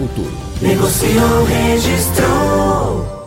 futuro. Negociou, registrou.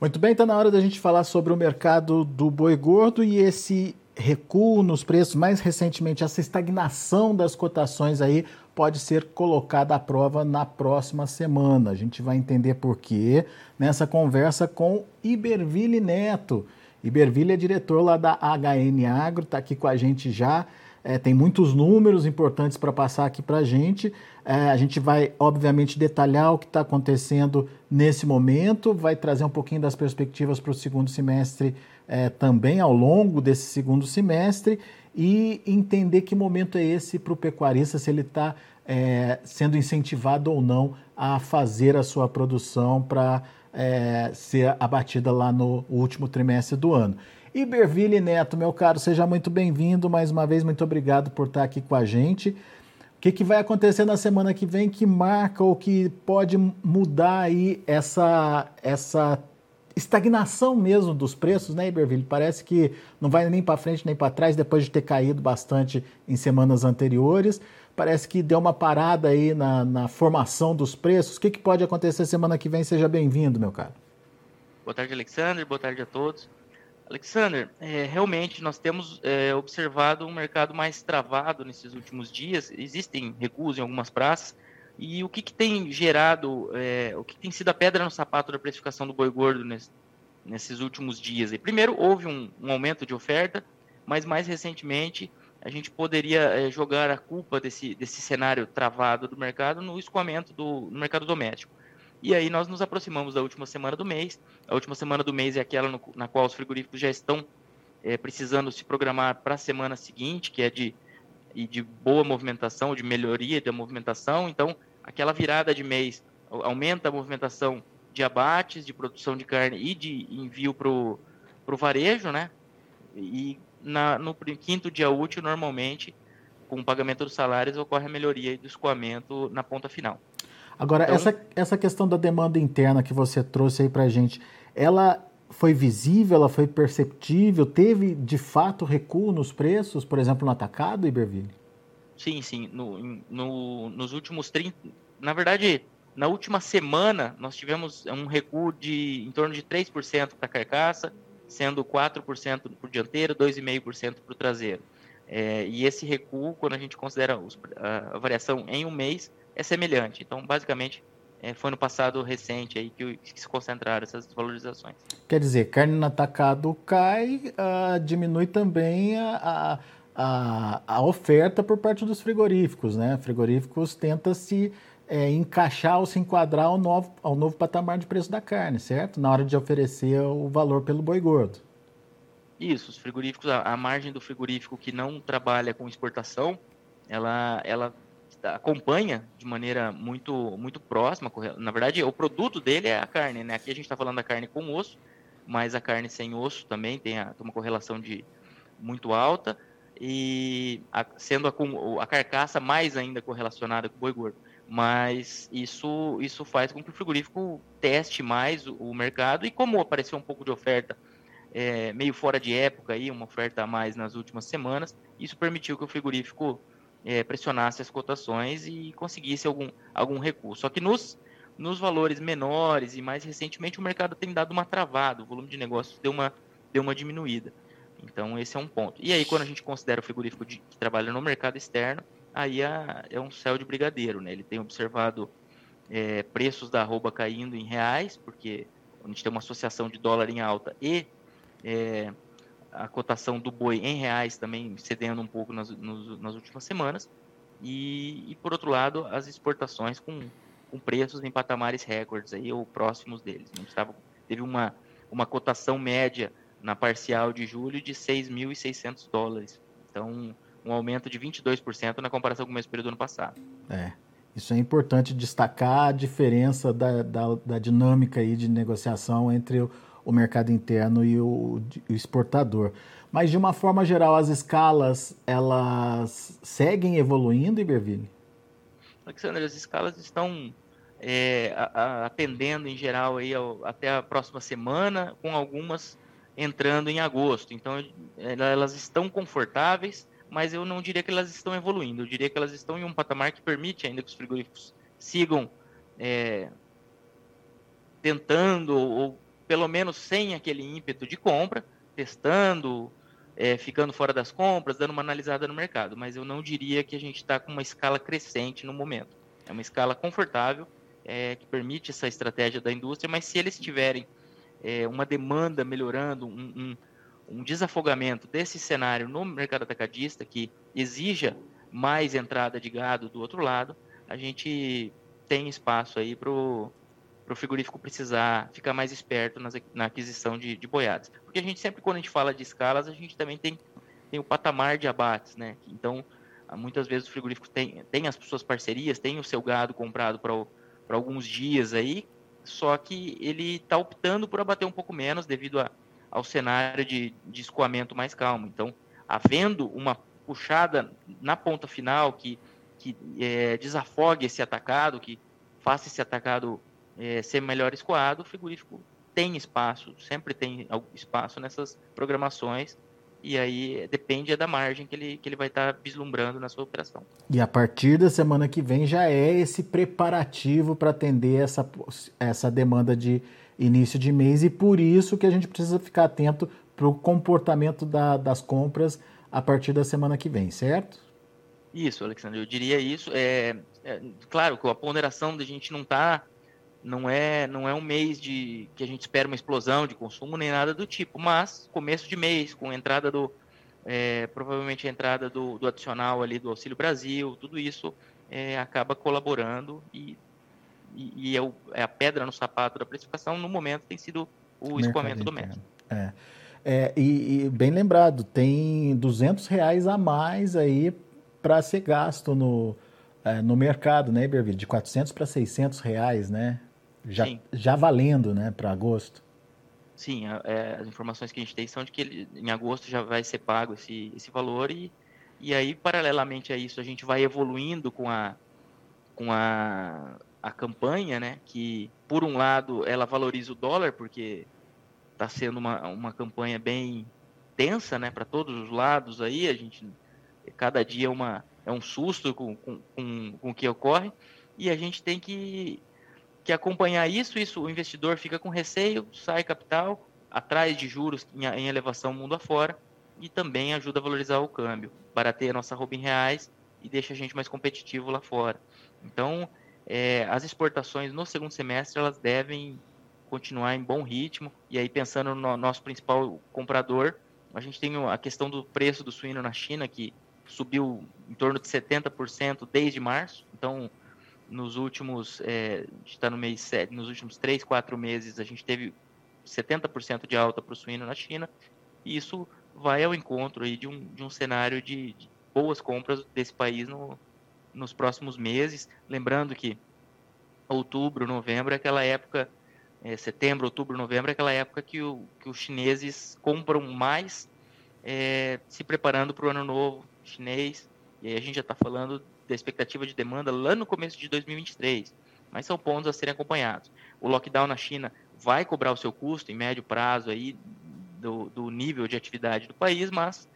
Muito bem, está na hora da gente falar sobre o mercado do boi gordo e esse recuo nos preços, mais recentemente essa estagnação das cotações aí pode ser colocada à prova na próxima semana. A gente vai entender por quê nessa conversa com Iberville Neto. Iberville é diretor lá da HN Agro, está aqui com a gente já. É, tem muitos números importantes para passar aqui para a gente. É, a gente vai, obviamente, detalhar o que está acontecendo nesse momento, vai trazer um pouquinho das perspectivas para o segundo semestre é, também ao longo desse segundo semestre e entender que momento é esse para o pecuarista, se ele está é, sendo incentivado ou não a fazer a sua produção para é, ser abatida lá no último trimestre do ano. Iberville Neto, meu caro, seja muito bem-vindo. Mais uma vez, muito obrigado por estar aqui com a gente. O que, que vai acontecer na semana que vem que marca ou que pode mudar aí essa, essa estagnação mesmo dos preços, né, Iberville? Parece que não vai nem para frente nem para trás depois de ter caído bastante em semanas anteriores. Parece que deu uma parada aí na, na formação dos preços. O que, que pode acontecer semana que vem? Seja bem-vindo, meu caro. Boa tarde, Alexander. Boa tarde a todos. Alexander, é, realmente nós temos é, observado um mercado mais travado nesses últimos dias. Existem recuos em algumas praças. E o que, que tem gerado, é, o que tem sido a pedra no sapato da precificação do boi gordo nesse, nesses últimos dias? E primeiro, houve um, um aumento de oferta, mas mais recentemente a gente poderia é, jogar a culpa desse, desse cenário travado do mercado no escoamento do no mercado doméstico. E aí nós nos aproximamos da última semana do mês. A última semana do mês é aquela no, na qual os frigoríficos já estão é, precisando se programar para a semana seguinte, que é de, de boa movimentação, de melhoria da movimentação. Então, aquela virada de mês aumenta a movimentação de abates, de produção de carne e de envio para o varejo, né? E na, no quinto dia útil, normalmente, com o pagamento dos salários, ocorre a melhoria do escoamento na ponta final. Agora, então, essa, essa questão da demanda interna que você trouxe aí para a gente, ela foi visível, ela foi perceptível? Teve, de fato, recuo nos preços, por exemplo, no atacado, Iberville? Sim, sim. No, no, nos últimos 30... Na verdade, na última semana, nós tivemos um recuo de em torno de 3% para a carcaça, sendo 4% para o dianteiro, 2,5% para o traseiro. É, e esse recuo, quando a gente considera os, a, variação em um mês, é semelhante. Então, basicamente, é, foi no passado recente aí que, que, se concentraram essas valorizações. Quer dizer, carne no atacado cai, uh, diminui também a, a, a, oferta por parte dos frigoríficos, né? Frigoríficos tenta se é, encaixar ou se enquadrar ao novo, ao novo patamar de preço da carne, certo? Na hora de oferecer o valor pelo boi gordo. Isso, os frigoríficos, a, a margem do frigorífico que não trabalha com exportação, ela, ela acompanha de maneira muito, muito próxima. Na verdade, o produto dele é a carne, né? Aqui a gente está falando da carne com osso, mas a carne sem osso também tem, a, tem uma correlação de muito alta e a, sendo a, a carcaça mais ainda correlacionada com o boi gordo mas isso, isso faz com que o frigorífico teste mais o, o mercado e como apareceu um pouco de oferta é, meio fora de época aí, uma oferta a mais nas últimas semanas, isso permitiu que o frigorífico é, pressionasse as cotações e conseguisse algum, algum recurso. Só que nos, nos valores menores e mais recentemente o mercado tem dado uma travada, o volume de negócios deu uma, deu uma diminuída. Então esse é um ponto. E aí quando a gente considera o frigorífico de, que trabalha no mercado externo, aí é, um céu de brigadeiro, né? Ele tem observado é, preços da arroba caindo em reais, porque a gente tem uma associação de dólar em alta e é, a cotação do boi em reais também cedendo um pouco nas, nos, nas últimas semanas. E, e, por outro lado, as exportações com, com preços em patamares recordes aí, ou próximos deles. Não estava, teve uma, uma cotação média na parcial de julho de 6.600 dólares. Então, um aumento de 22% na comparação com o mesmo período do ano passado. É, isso é importante destacar a diferença da, da, da dinâmica aí de negociação entre o, o mercado interno e o, o, exportador. Mas, de uma forma geral, as escalas, elas seguem evoluindo, Iberville? Alexandre, as escalas estão é, atendendo, em geral, aí ao, até a próxima semana, com algumas entrando em agosto. Então, elas estão confortáveis, mas eu não diria que elas estão evoluindo. Eu diria que elas estão em um patamar que permite ainda que os frigoríficos sigam é, tentando, ou pelo menos sem aquele ímpeto de compra, testando, é, ficando fora das compras, dando uma analisada no mercado. Mas eu não diria que a gente está com uma escala crescente no momento. É uma escala confortável, é, que permite essa estratégia da indústria, mas se eles tiverem é, uma demanda melhorando, um, um um desafogamento desse cenário no mercado atacadista, que exija mais entrada de gado do outro lado, a gente tem espaço aí para o frigorífico precisar ficar mais esperto nas, na aquisição de, de boiadas. Porque a gente sempre, quando a gente fala de escalas, a gente também tem, tem o patamar de abates, né? Então, muitas vezes o frigorífico tem, tem as suas parcerias, tem o seu gado comprado para alguns dias aí, só que ele está optando por abater um pouco menos devido a ao cenário de, de escoamento mais calmo. Então, havendo uma puxada na ponta final que, que é, desafogue esse atacado, que faça esse atacado é, ser melhor escoado, o frigorífico tem espaço, sempre tem espaço nessas programações e aí depende da margem que ele, que ele vai estar tá vislumbrando na sua operação. E a partir da semana que vem já é esse preparativo para atender essa, essa demanda de início de mês e por isso que a gente precisa ficar atento para o comportamento da, das compras a partir da semana que vem, certo? Isso, Alexandre, eu diria isso. É, é claro que a ponderação da gente não está, não é, não é um mês de que a gente espera uma explosão de consumo nem nada do tipo, mas começo de mês com a entrada do é, provavelmente a entrada do, do, adicional ali do Auxílio Brasil, tudo isso é, acaba colaborando e e, e é, o, é, a pedra no sapato da precificação, no momento tem sido o escoamento do metro. É. é e, e, bem lembrado, tem 200 reais a mais aí para ser gasto no, é, no mercado, né, Iberville? De 400 para 600 reais, né? Já, já valendo, né, para agosto. Sim, é, as informações que a gente tem são de que ele, em agosto já vai ser pago esse, esse valor e, e aí, paralelamente a isso, a gente vai evoluindo com a, com a a campanha, né? Que por um lado ela valoriza o dólar porque está sendo uma, uma campanha bem tensa, né? Para todos os lados aí a gente cada dia é uma é um susto com, com, com, com o que ocorre e a gente tem que que acompanhar isso, isso o investidor fica com receio, sai capital, atrás de juros em, em elevação mundo afora e também ajuda a valorizar o câmbio, barateia a nossa roupa em reais e deixa a gente mais competitivo lá fora. Então, é, as exportações no segundo semestre elas devem continuar em bom ritmo. E aí, pensando no nosso principal comprador, a gente tem a questão do preço do suíno na China, que subiu em torno de 70% desde março. Então, nos últimos, é, está no mês 7, nos últimos 3, 4 meses, a gente teve 70% de alta para o suíno na China. E isso vai ao encontro aí de um, de um cenário de, de boas compras desse país no, nos próximos meses. Lembrando que outubro, novembro é aquela época, é, setembro, outubro, novembro é aquela época que, o, que os chineses compram mais, é, se preparando para o ano novo chinês. E aí a gente já está falando da expectativa de demanda lá no começo de 2023. Mas são pontos a serem acompanhados. O lockdown na China vai cobrar o seu custo em médio prazo aí do, do nível de atividade do país, mas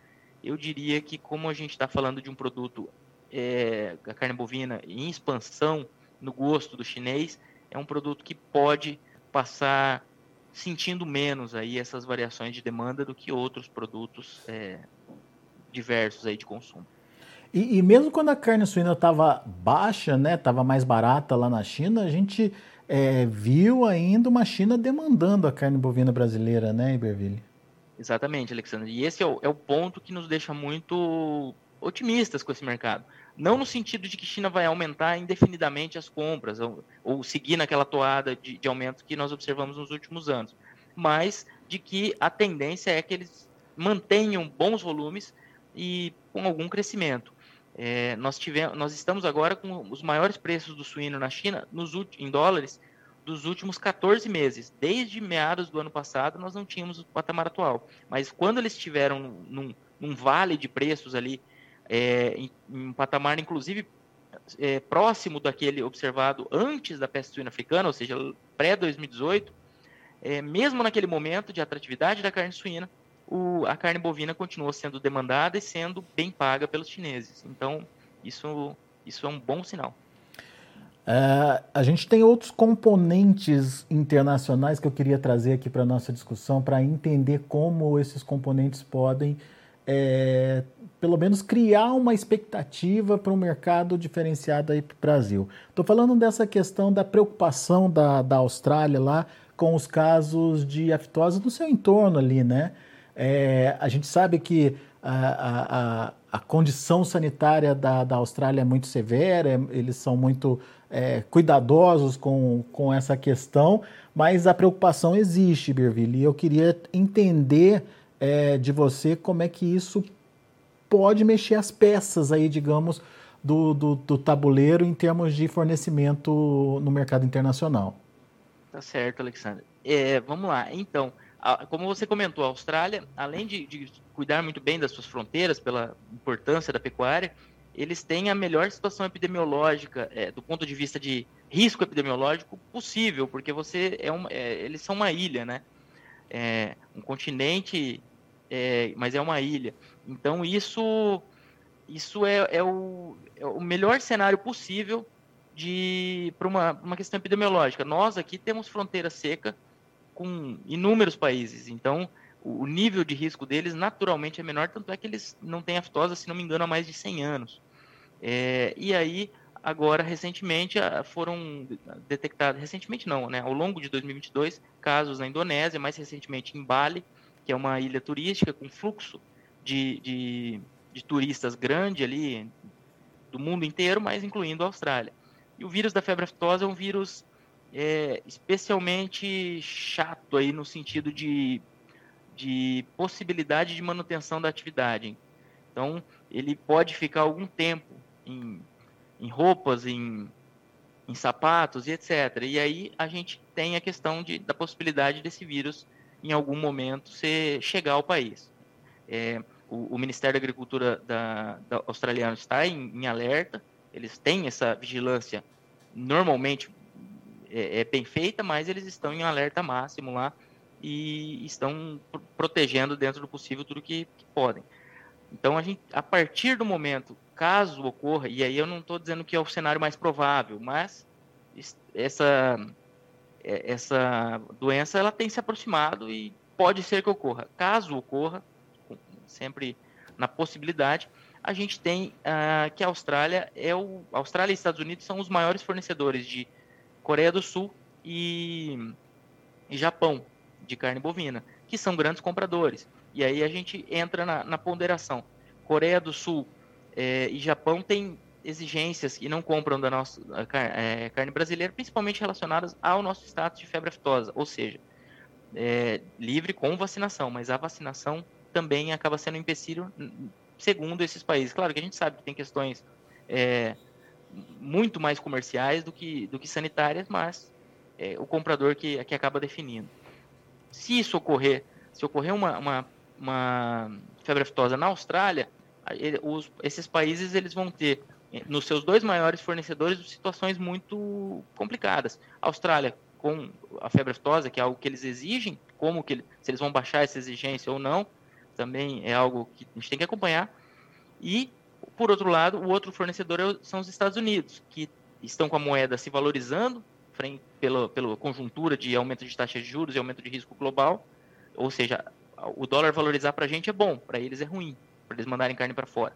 eu diria que como a gente está falando de um produto é, a carne bovina em expansão no gosto do chinês, é um produto que pode passar sentindo menos aí essas variações de demanda do que outros produtos é, diversos aí de consumo. E, e, mesmo quando a carne suína estava baixa, né, estava mais barata lá na China, a gente é, viu ainda uma China demandando a carne bovina brasileira, né, Iberville? Exatamente, Alexandre. E esse é o, é o ponto que nos deixa muito otimistas com esse mercado. Não no sentido de que China vai aumentar indefinidamente as compras, ou, ou seguir naquela toada de, de aumento que nós observamos nos últimos anos, mas de que a tendência é que eles mantenham bons volumes e com algum crescimento. É, nós, tivemos, nós estamos agora com os maiores preços do suíno na China nos, em dólares dos últimos 14 meses. Desde meados do ano passado, nós não tínhamos o patamar atual. Mas quando eles estiveram num, num, vale de preços ali, é, em, em, um patamar, inclusive, é, próximo daquele observado antes da peste suína africana, ou seja, pré-2018, é, mesmo naquele momento de atratividade da carne suína, o, a carne bovina continuou sendo demandada e sendo bem paga pelos chineses. Então, isso, isso é um bom sinal. Uh, a gente tem outros componentes internacionais que eu queria trazer aqui para a nossa discussão, para entender como esses componentes podem, é, pelo menos, criar uma expectativa para um mercado diferenciado aí para o Brasil. Estou falando dessa questão da preocupação da, da Austrália lá com os casos de aftosa no seu entorno ali, né? É, a gente sabe que a, a, a condição sanitária da, da Austrália é muito severa, eles são muito é, cuidadosos com, com essa questão, mas a preocupação existe, Berville, e eu queria entender é, de você como é que isso pode mexer as peças aí, digamos, do, do, do tabuleiro em termos de fornecimento no mercado internacional. Tá certo, Alexandre. É, vamos lá, então, a, como você comentou, a Austrália, além de, de cuidar muito bem das suas fronteiras, pela importância da pecuária, eles têm a melhor situação epidemiológica é, do ponto de vista de risco epidemiológico possível, porque você é, uma, é eles são uma ilha, né? É, um continente, é, mas é uma ilha. Então isso isso é, é, o, é o melhor cenário possível de para uma, uma questão epidemiológica. Nós aqui temos fronteira seca com inúmeros países, então o nível de risco deles naturalmente é menor, tanto é que eles não têm aftosa, se não me engano, há mais de 100 anos. É, e aí, agora, recentemente, foram detectados, recentemente não, né, ao longo de 2022, casos na Indonésia, mais recentemente em Bali, que é uma ilha turística com fluxo de, de, de turistas grande ali, do mundo inteiro, mas incluindo a Austrália. E o vírus da febre aftosa é um vírus é, especialmente chato aí no sentido de, de possibilidade de manutenção da atividade. Então, ele pode ficar algum tempo em, em roupas, em, em sapatos e etc. E aí a gente tem a questão de, da possibilidade desse vírus, em algum momento, ser, chegar ao país. É, o, o, Ministério da Agricultura da, da australiano está em, em, alerta, eles têm essa vigilância normalmente é, é, bem feita, mas eles estão em alerta máximo lá e estão protegendo dentro do possível tudo que, que podem. Então, a, gente, a partir do momento caso ocorra, e aí eu não estou dizendo que é o cenário mais provável, mas essa, essa doença ela tem se aproximado e pode ser que ocorra. Caso ocorra, sempre na possibilidade, a gente tem uh, que a Austrália é o a Austrália e Estados Unidos são os maiores fornecedores de Coreia do Sul e, e Japão de carne bovina, que são grandes compradores. E aí a gente entra na, na ponderação. Coreia do Sul é, e Japão têm exigências e não compram da nossa é, carne brasileira, principalmente relacionadas ao nosso status de febre aftosa, ou seja, é, livre com vacinação, mas a vacinação também acaba sendo um empecilho segundo esses países. Claro que a gente sabe que tem questões é, muito mais comerciais do que, do que sanitárias, mas é o comprador que, que acaba definindo. Se isso ocorrer, se ocorrer uma, uma, uma febre aftosa na Austrália, os, esses países eles vão ter nos seus dois maiores fornecedores situações muito complicadas. A Austrália com a febre aftosa, que é algo que eles exigem, como que se eles vão baixar essa exigência ou não, também é algo que a gente tem que acompanhar. E por outro lado, o outro fornecedor é são os Estados Unidos, que estão com a moeda se valorizando frente, pela, pela conjuntura de aumento de taxas de juros e aumento de risco global. Ou seja, o dólar valorizar para a gente é bom, para eles é ruim para eles mandarem carne para fora.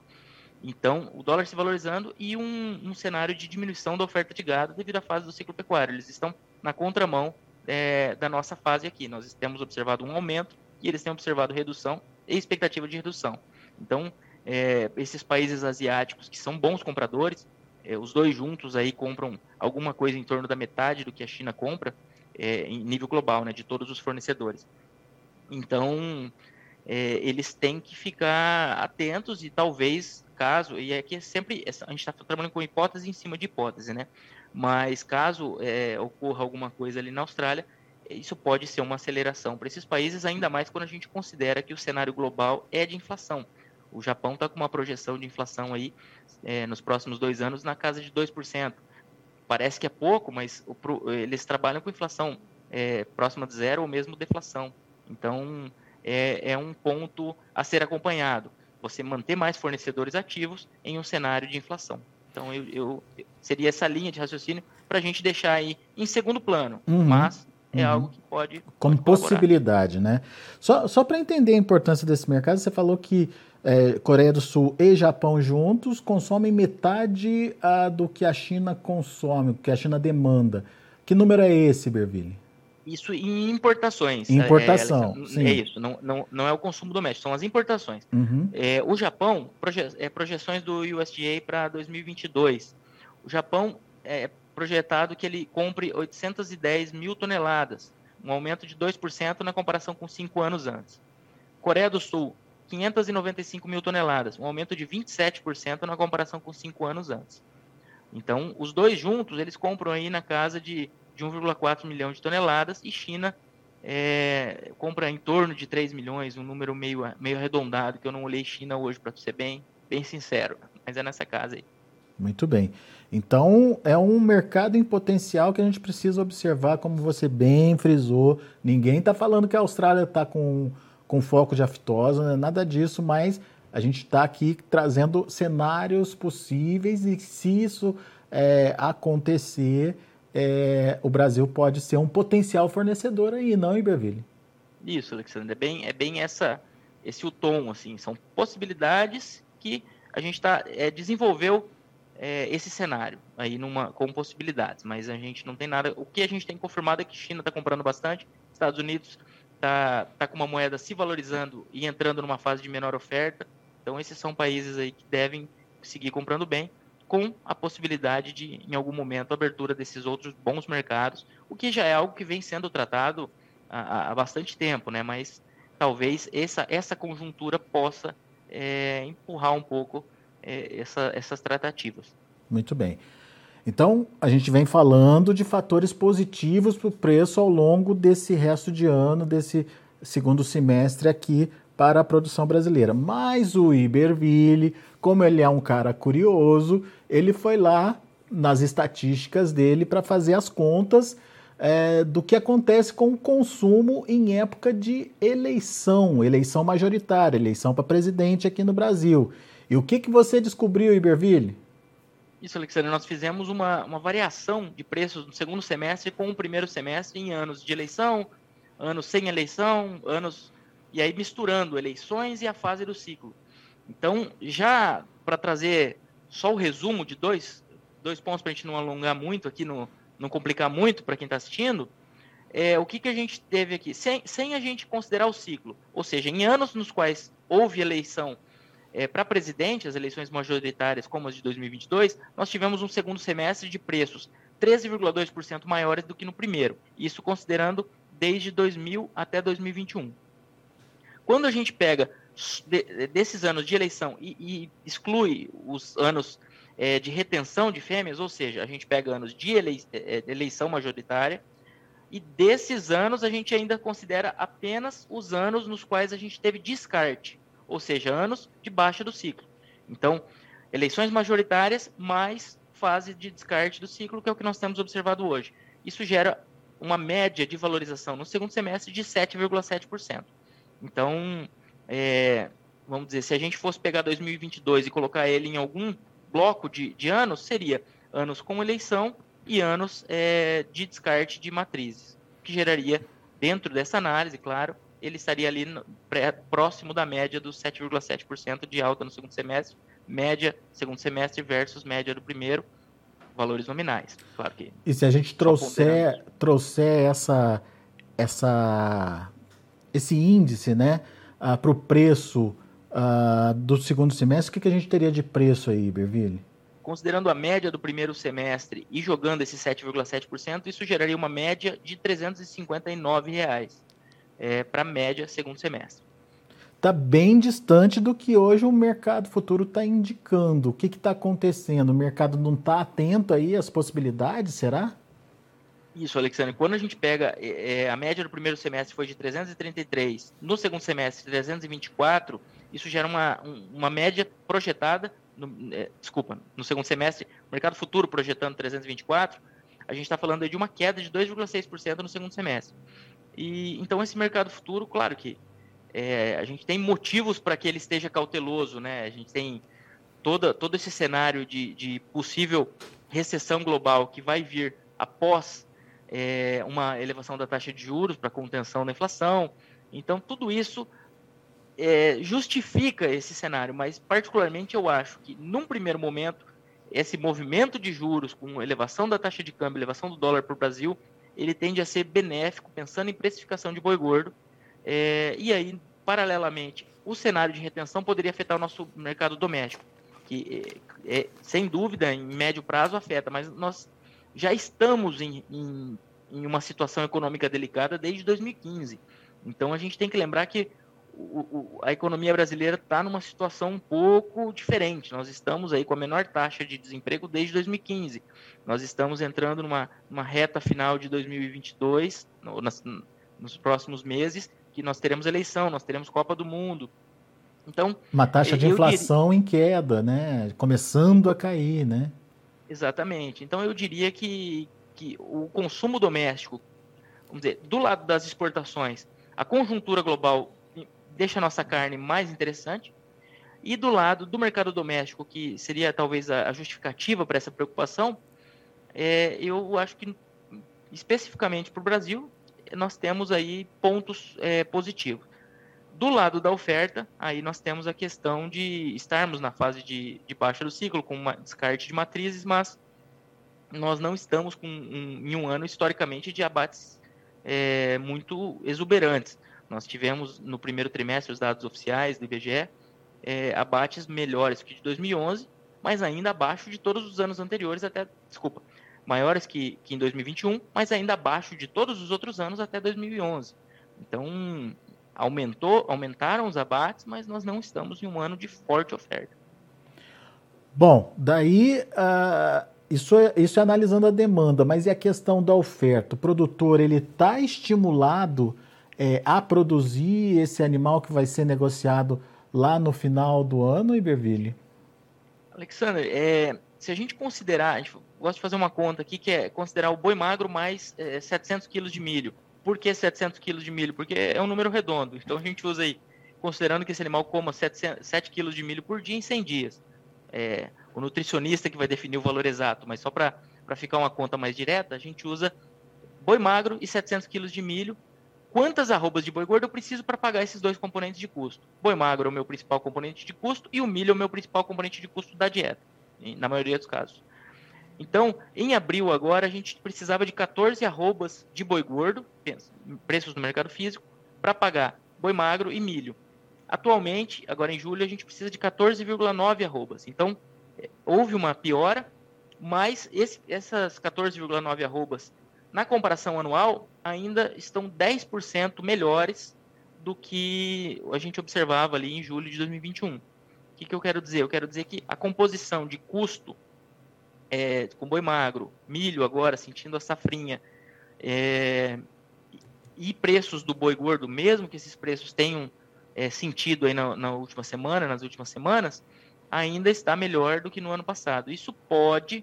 Então, o dólar se valorizando e um, um, cenário de diminuição da oferta de gado devido à fase do ciclo pecuário. Eles estão na contramão é, da nossa fase aqui. Nós temos observado um aumento e eles têm observado redução e expectativa de redução. Então, é, esses países asiáticos que são bons compradores, é, os dois juntos aí compram alguma coisa em torno da metade do que a China compra é, em nível global, né, de todos os fornecedores. Então, é, eles têm que ficar atentos e talvez, caso, e aqui é sempre, a gente está trabalhando com hipótese em cima de hipótese, né? Mas caso é, ocorra alguma coisa ali na Austrália, isso pode ser uma aceleração para esses países, ainda mais quando a gente considera que o cenário global é de inflação. O Japão está com uma projeção de inflação aí é, nos próximos dois anos na casa de 2%. Parece que é pouco, mas o, eles trabalham com inflação é, próxima de zero ou mesmo deflação. Então, é, é um ponto a ser acompanhado. Você manter mais fornecedores ativos em um cenário de inflação. Então, eu, eu seria essa linha de raciocínio para a gente deixar aí em segundo plano, uhum, mas é uhum. algo que pode. Como pode possibilidade, né? Só, só para entender a importância desse mercado, você falou que é, Coreia do Sul e Japão juntos consomem metade a, do que a China consome, do que a China demanda. Que número é esse, Berville? Isso em importações. Importação, é, é, é isso, não, não, não é o consumo doméstico, são as importações. Uhum. É, o Japão, proje é, projeções do USDA para 2022. O Japão é projetado que ele compre 810 mil toneladas, um aumento de 2% na comparação com cinco anos antes. Coreia do Sul, 595 mil toneladas, um aumento de 27% na comparação com cinco anos antes. Então, os dois juntos, eles compram aí na casa de de 1,4 milhão de toneladas e China é, compra em torno de 3 milhões, um número meio, meio arredondado, que eu não olhei China hoje, para ser bem, bem sincero, mas é nessa casa aí. Muito bem. Então, é um mercado em potencial que a gente precisa observar, como você bem frisou. Ninguém está falando que a Austrália está com, com foco de aftosa, né? nada disso, mas a gente está aqui trazendo cenários possíveis e se isso é, acontecer, é, o Brasil pode ser um potencial fornecedor aí, não, Iberville? Isso, Alexandre, é bem, é bem essa, esse o tom, assim, são possibilidades que a gente tá, é, desenvolveu é, esse cenário aí numa, com possibilidades, mas a gente não tem nada, o que a gente tem confirmado é que China está comprando bastante, Estados Unidos está tá com uma moeda se valorizando e entrando numa fase de menor oferta, então esses são países aí que devem seguir comprando bem, com a possibilidade de, em algum momento, abertura desses outros bons mercados, o que já é algo que vem sendo tratado há, há bastante tempo, né? Mas talvez essa, essa conjuntura possa é, empurrar um pouco é, essa, essas tratativas. Muito bem. Então, a gente vem falando de fatores positivos para o preço ao longo desse resto de ano, desse segundo semestre aqui para a produção brasileira. Mas o Iberville, como ele é um cara curioso, ele foi lá nas estatísticas dele para fazer as contas é, do que acontece com o consumo em época de eleição, eleição majoritária, eleição para presidente aqui no Brasil. E o que, que você descobriu, Iberville? Isso, Alexandre, nós fizemos uma, uma variação de preços no segundo semestre com o primeiro semestre em anos de eleição, anos sem eleição, anos e aí misturando eleições e a fase do ciclo. Então, já para trazer só o resumo de dois, dois pontos para a gente não alongar muito aqui, no, não complicar muito para quem está assistindo, é, o que, que a gente teve aqui, sem, sem a gente considerar o ciclo, ou seja, em anos nos quais houve eleição é, para presidente, as eleições majoritárias como as de 2022, nós tivemos um segundo semestre de preços 13,2% maiores do que no primeiro, isso considerando desde 2000 até 2021. Quando a gente pega de, desses anos de eleição e, e exclui os anos é, de retenção de fêmeas, ou seja, a gente pega anos de elei, é, eleição majoritária, e desses anos a gente ainda considera apenas os anos nos quais a gente teve descarte, ou seja, anos de baixa do ciclo. Então, eleições majoritárias mais fase de descarte do ciclo, que é o que nós temos observado hoje. Isso gera uma média de valorização no segundo semestre de 7,7%. Então, é, vamos dizer, se a gente fosse pegar 2022 e colocar ele em algum bloco de, de anos, seria anos com eleição e anos é, de descarte de matrizes, que geraria, dentro dessa análise, claro, ele estaria ali no, pré, próximo da média dos 7,7% de alta no segundo semestre, média segundo semestre versus média do primeiro, valores nominais, claro que. E se a gente trouxer, trouxer essa, essa esse índice né, uh, para o preço uh, do segundo semestre, o que, que a gente teria de preço aí, Berville? Considerando a média do primeiro semestre e jogando esse 7,7%, isso geraria uma média de 359 reais. é, para a média segundo semestre. Está bem distante do que hoje o mercado futuro está indicando. O que está acontecendo? O mercado não está atento aí às possibilidades, será? Isso, Alexandre. Quando a gente pega é, a média do primeiro semestre foi de 333, no segundo semestre 324, isso gera uma, uma média projetada, no, é, desculpa, no segundo semestre, mercado futuro projetando 324, a gente está falando de uma queda de 2,6% no segundo semestre. E então esse mercado futuro, claro que é, a gente tem motivos para que ele esteja cauteloso, né? A gente tem toda, todo esse cenário de, de possível recessão global que vai vir após é, uma elevação da taxa de juros para contenção da inflação. Então, tudo isso é, justifica esse cenário, mas particularmente eu acho que, num primeiro momento, esse movimento de juros com elevação da taxa de câmbio, elevação do dólar para o Brasil, ele tende a ser benéfico, pensando em precificação de boi gordo. É, e aí, paralelamente, o cenário de retenção poderia afetar o nosso mercado doméstico, que, é, é sem dúvida, em médio prazo afeta, mas nós já estamos em, em, em uma situação econômica delicada desde 2015. Então a gente tem que lembrar que o, o, a economia brasileira está numa situação um pouco diferente. Nós estamos aí com a menor taxa de desemprego desde 2015. Nós estamos entrando numa, numa reta final de 2022, no, nas, nos próximos meses, que nós teremos eleição, nós teremos Copa do Mundo. Então, uma taxa de inflação diria... em queda, né? Começando a cair, né? Exatamente. Então eu diria que, que o consumo doméstico, vamos dizer, do lado das exportações, a conjuntura global deixa a nossa carne mais interessante. E do lado do mercado doméstico, que seria talvez a, justificativa para essa preocupação, é, eu acho que especificamente para o Brasil, nós temos aí pontos é, positivos. Do lado da oferta, aí nós temos a questão de estarmos na fase de, de baixa do ciclo, com uma descarte de matrizes, mas nós não estamos com um, em um ano historicamente de abates é, muito exuberantes. Nós tivemos no primeiro trimestre os dados oficiais do IBGE é, abates melhores que de 2011, mas ainda abaixo de todos os anos anteriores até, desculpa, maiores que, que em 2021, mas ainda abaixo de todos os outros anos até 2011. Então, aumentou, aumentaram os abates, mas nós não estamos em um ano de forte oferta. Bom, daí uh, isso, é, isso é analisando a demanda, mas e a questão da oferta? O produtor ele está estimulado é, a produzir esse animal que vai ser negociado lá no final do ano, Iberville? Alexander, é, se a gente considerar, a gente gosta de fazer uma conta aqui que é considerar o boi magro mais é, 700 quilos de milho. Por que 700 quilos de milho? Porque é um número redondo. Então a gente usa aí, considerando que esse animal coma 700, 7 quilos de milho por dia em 100 dias. É, o nutricionista que vai definir o valor exato, mas só para ficar uma conta mais direta, a gente usa boi magro e 700 quilos de milho. Quantas arrobas de boi gordo eu preciso para pagar esses dois componentes de custo? Boi magro é o meu principal componente de custo e o milho é o meu principal componente de custo da dieta, na maioria dos casos. Então, em abril agora, a gente precisava de 14 arrobas de boi gordo, preços no mercado físico, para pagar boi magro e milho. Atualmente, agora em julho, a gente precisa de 14,9 arrobas. Então, é, houve uma piora, mas esse, essas 14,9 arrobas, na comparação anual, ainda estão 10% melhores do que a gente observava ali em julho de 2021. O que, que eu quero dizer? Eu quero dizer que a composição de custo é, com boi magro, milho agora sentindo a safrinha, é, e preços do boi gordo, mesmo que esses preços tenham é, sentido aí na, na, última semana, nas últimas semanas, ainda está melhor do que no ano passado. Isso pode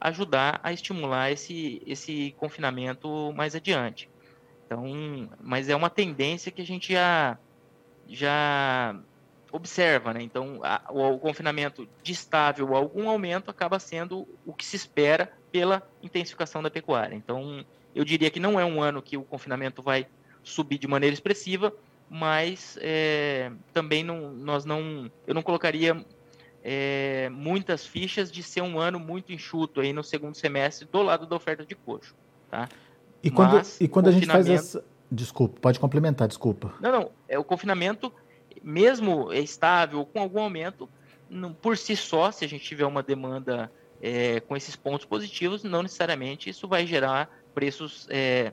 ajudar a estimular esse, esse confinamento mais adiante. Então, mas é uma tendência que a gente já, já observa, né? Então, a, o, o, confinamento de estável ou algum aumento acaba sendo o que se espera pela intensificação da pecuária. Então, eu diria que não é um ano que o confinamento vai subir de maneira expressiva, mas é, também não, nós não, eu não colocaria é, muitas fichas de ser um ano muito enxuto aí no segundo semestre do lado da oferta de coxo, tá? E quando, mas, e quando a gente faz essa, desculpa, pode complementar, desculpa. Não, não, é o confinamento mesmo estável, com algum aumento, por si só, se a gente tiver uma demanda é, com esses pontos positivos, não necessariamente isso vai gerar preços é,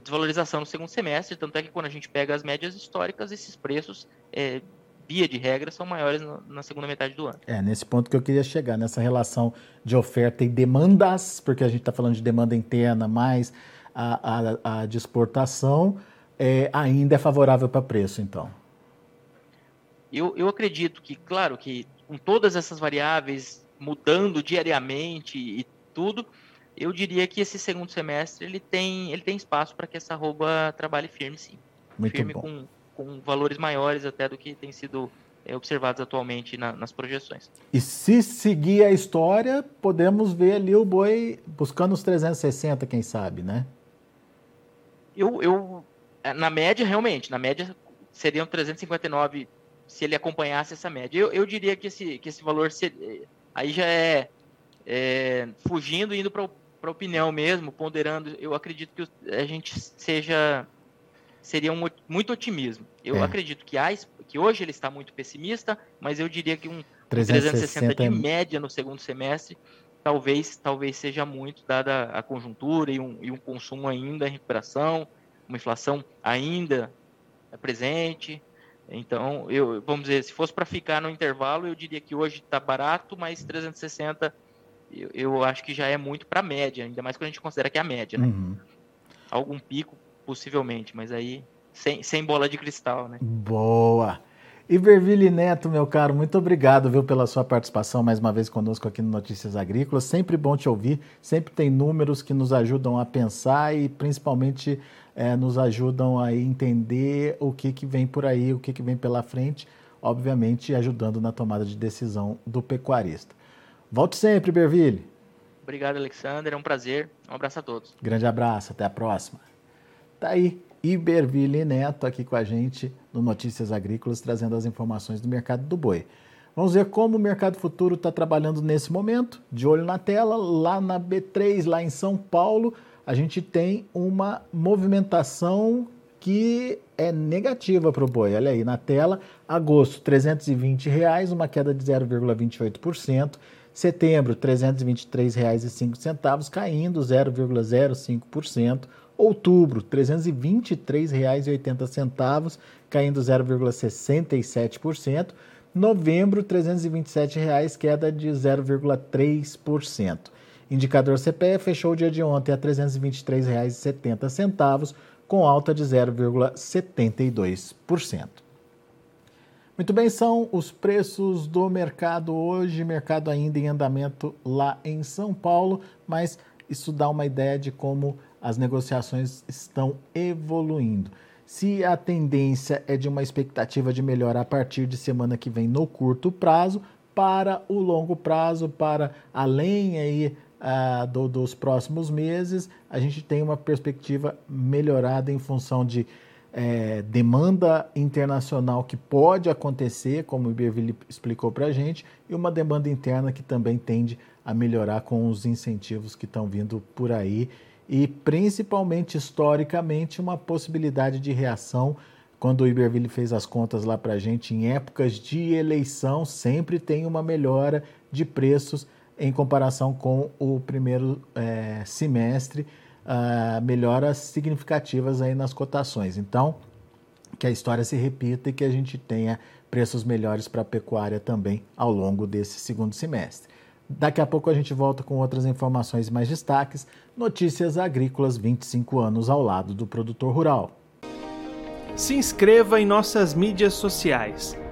desvalorização no segundo semestre, tanto é que quando a gente pega as médias históricas, esses preços, é, via de regra, são maiores no, na segunda metade do ano. É, nesse ponto que eu queria chegar, nessa relação de oferta e demandas, porque a gente está falando de demanda interna mais a, a, a de exportação, é, ainda é favorável para preço, então. Eu, eu acredito que, claro, que com todas essas variáveis mudando diariamente e tudo, eu diria que esse segundo semestre ele tem, ele tem espaço para que essa arroba trabalhe firme, sim. Muito firme bom. Com, com valores maiores até do que tem sido é, observados atualmente na, nas projeções. E se seguir a história, podemos ver ali o boi buscando os 360, quem sabe, né? Eu, eu na média, realmente, na média seriam 359 se ele acompanhasse essa média. Eu, eu diria que esse, que esse valor aí já é, é fugindo, indo para a opinião mesmo, ponderando. Eu acredito que a gente seja seria um, muito otimismo. Eu É. acredito que, há, que hoje ele está muito pessimista, mas eu diria que um 360 360 de média no segundo semestre talvez talvez seja muito dada a conjuntura e um, e um consumo ainda em recuperação, uma inflação ainda presente. Então, eu vamos dizer, se fosse para ficar no intervalo, eu diria que hoje está barato, mas 360 eu, eu acho que já é muito para a média, ainda mais quando a gente considera que é a média, né? Uhum. Algum pico, possivelmente, mas aí sem, sem bola de cristal, né? Boa! Iberville Neto, meu caro, muito obrigado viu, pela sua participação mais uma vez conosco aqui no Notícias Agrícolas. Sempre bom te ouvir, sempre tem números que nos ajudam a pensar e principalmente eh, nos ajudam a entender o que, que vem por aí, o que, que vem pela frente, obviamente ajudando na tomada de decisão do pecuarista. Volte sempre, Iberville. Obrigado, Alexander, é um prazer. Um abraço a todos. Grande abraço, até a próxima. Tá aí, Iberville Neto aqui com a gente no Notícias Agrícolas, trazendo as informações do mercado do boi. Vamos ver como o mercado futuro está trabalhando nesse momento. De olho na tela, lá na B3, lá em São Paulo, a gente tem uma movimentação que é negativa para o boi. Olha aí na tela, agosto, 320 reais, uma queda de 0,28%. Setembro, R$ 323,05, caindo 0,05%. Outubro, R$ 323,80, caindo 0,67%. Novembro, 327 reais, queda de 0,3%. Indicador CPE fechou o dia de ontem a R$ 323,70, com alta de 0,72%. Muito bem, são os preços do mercado hoje, mercado ainda em andamento lá em São Paulo, mas isso dá uma ideia de como as negociações estão evoluindo. Se a tendência é de uma expectativa de melhora a partir de semana que vem no curto prazo, para o longo prazo, para além aí ah, do- dos próximos meses, a gente tem uma perspectiva melhorada em função de eh, demanda internacional que pode acontecer, como o Iberville explicou para a gente, e uma demanda interna que também tende a melhorar com os incentivos que estão vindo por aí. E principalmente historicamente uma possibilidade de reação quando o Iberville fez as contas lá para a gente em épocas de eleição sempre tem uma melhora de preços em comparação com o primeiro eh, semestre ah, melhoras significativas aí nas cotações então que a história se repita e que a gente tenha preços melhores para a pecuária também ao longo desse segundo semestre. Daqui a pouco a gente volta com outras informações e mais destaques. Notícias agrícolas 25 anos ao lado do produtor rural. Se inscreva em nossas mídias sociais.